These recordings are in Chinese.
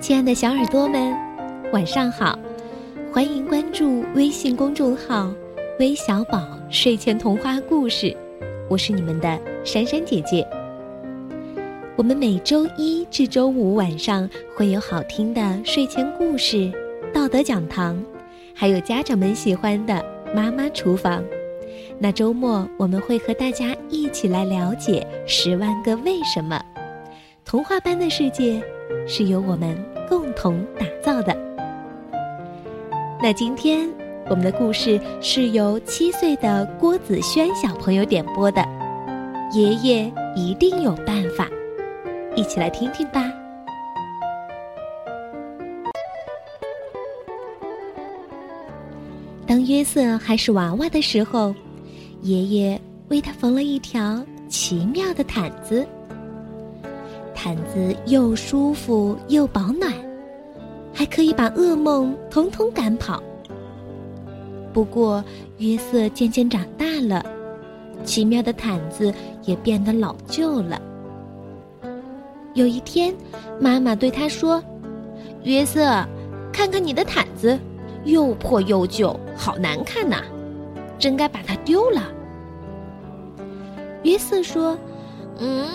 亲爱的小耳朵们，晚上好！欢迎关注微信公众号“微小宝睡前童话故事”，我是你们的珊珊姐姐。我们每周一至周五晚上会有好听的睡前故事、道德讲堂，还有家长们喜欢的妈妈厨房。那周末我们会和大家一起来了解《十万个为什么》，童话般的世界是由我们共同打造的。那今天我们的故事是由七岁的郭子轩小朋友点播的，《爷爷一定有办法》，一起来听听吧。当约瑟还是娃娃的时候。爷爷为他缝了一条奇妙的毯子，毯子又舒服又保暖，还可以把噩梦统统赶跑。不过，约瑟渐渐长大了，奇妙的毯子也变得老旧了。有一天，妈妈对他说：“约瑟，看看你的毯子，又破又旧，好难看呐。”真该把它丢了。约瑟说：“嗯，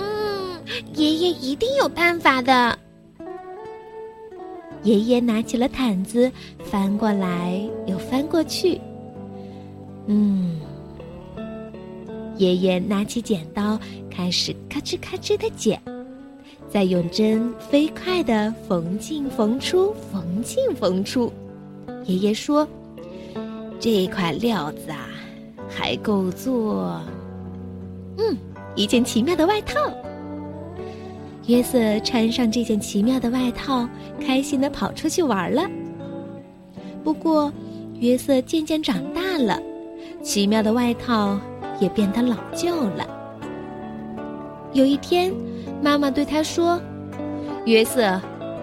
爷爷一定有办法的。”爷爷拿起了毯子，翻过来又翻过去。嗯，爷爷拿起剪刀，开始咔吱咔吱的剪，再用针飞快的缝进缝出，缝进缝出。爷爷说：“这块料子啊。”还够做，嗯，一件奇妙的外套。约瑟穿上这件奇妙的外套，开心的跑出去玩了。不过，约瑟渐渐长大了，奇妙的外套也变得老旧了。有一天，妈妈对他说：“约瑟，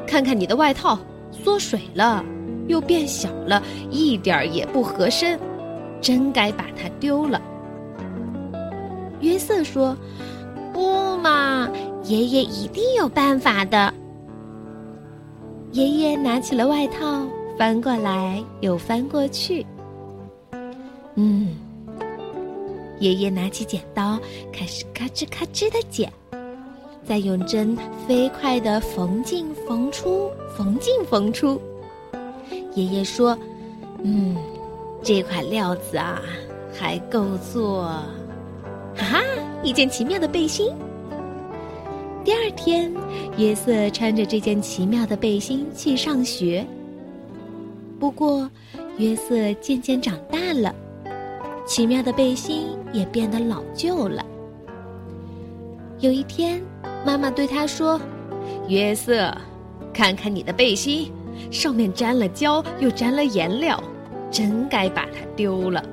看看你的外套，缩水了，又变小了，一点儿也不合身。”真该把它丢了。约瑟说：“不嘛，爷爷一定有办法的。”爷爷拿起了外套，翻过来又翻过去。嗯，爷爷拿起剪刀，开始咔吱咔吱的剪，再用针飞快的缝进缝出，缝进缝出。爷爷说：“嗯。”这块料子啊，还够做，哈哈，一件奇妙的背心。第二天，约瑟穿着这件奇妙的背心去上学。不过，约瑟渐渐长大了，奇妙的背心也变得老旧了。有一天，妈妈对他说：“约瑟，看看你的背心，上面沾了胶，又沾了颜料。”真该把它丢了。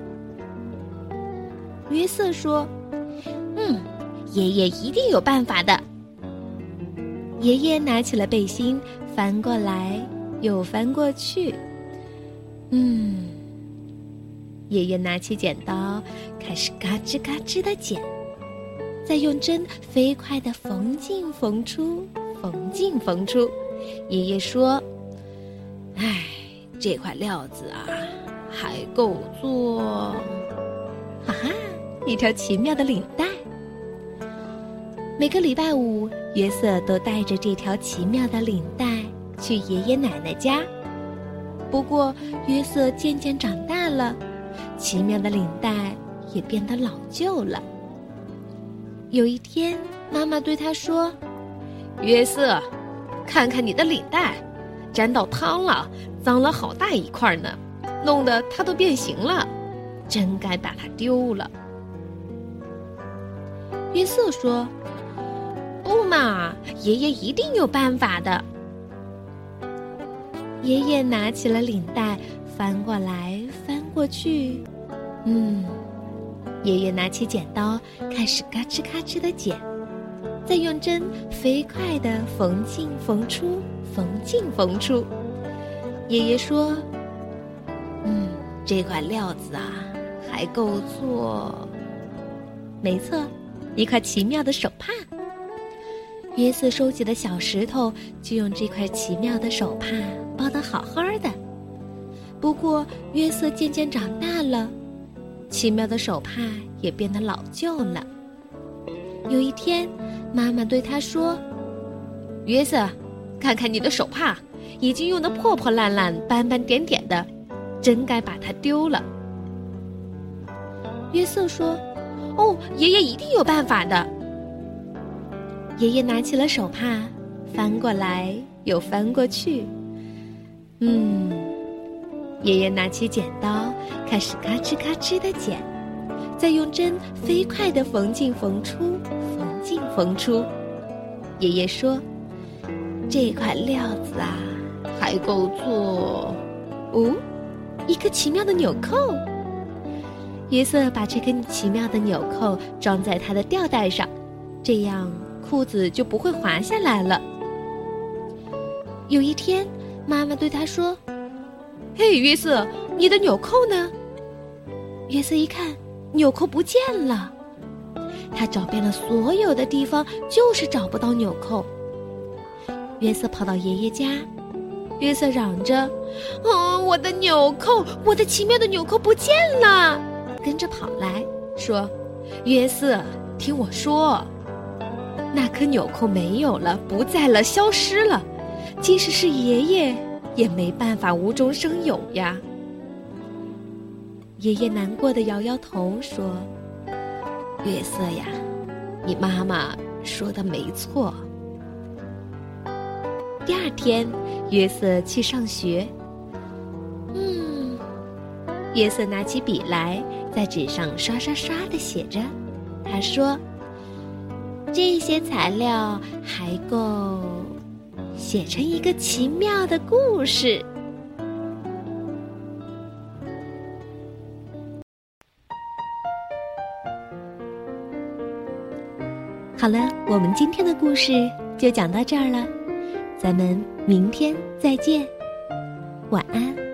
约瑟说：“嗯，爷爷一定有办法的。”爷爷拿起了背心，翻过来又翻过去。嗯，爷爷拿起剪刀，开始嘎吱嘎吱的剪，再用针飞快的缝进缝出，缝进缝出。爷爷说：“唉，这块料子啊。”还够做，哈哈，一条奇妙的领。每个礼拜五，约瑟都带着这条奇妙的领带去爷爷奶奶家。不过，约瑟渐渐长大了，奇妙的领带也变得老旧了。有一天，妈妈对他说：“约瑟，看看你的领带，沾到汤了，脏了好大一块呢。”弄得它都变形了，真该把它丢了。约瑟说：“嘛，爷爷一定有办法的。”爷爷拿起了领带，翻过来翻过去，嗯，爷爷拿起剪刀，开始嘎吱嘎吱的剪，再用针飞快的缝进缝出，缝进缝出。爷爷说。嗯，这块料子啊，还够做。没错，一块奇妙的手帕。约瑟收集的小石头就用这块奇妙的手帕包得好好的。不过，约瑟渐渐长大了，奇妙的手帕也变得老旧了。有一天，妈妈对他说：“约瑟，看看你的手帕，已经用得破破烂烂、斑斑点点的，真该把它丢了。”约瑟说：“哦，爷爷一定有办法的。”爷爷拿起了手帕，翻过来又翻过去。嗯，爷爷拿起剪刀，开始咔哧咔哧的剪，再用针飞快的缝进缝出，缝进缝出。爷爷说：“这块料子啊，还够做哦，一个奇妙的纽扣。”约瑟把这根奇妙的纽扣装在他的吊带上，这样。裤子就不会滑下来了。有一天，妈妈对他说：“嘿，约瑟，你的纽扣呢？”约瑟一看，纽扣不见了。他找遍了所有的地方，就是找不到纽扣。约瑟跑到爷爷家，约瑟嚷着：“哦，我的纽扣，我的奇妙的纽扣不见了！”跟着跑来说：“约瑟，听我说。”那颗纽扣没有了，不在了，消失了。即使是爷爷，也没办法无中生有呀。爷爷难过的摇摇头说：“月色呀，你妈妈说的没错。”第二天，约瑟去上学。嗯，约瑟拿起笔来，在纸上刷刷刷的写着。他说。这些材料还够写成一个奇妙的故事。好了，我们今天的故事就讲到这儿了，咱们明天再见，晚安。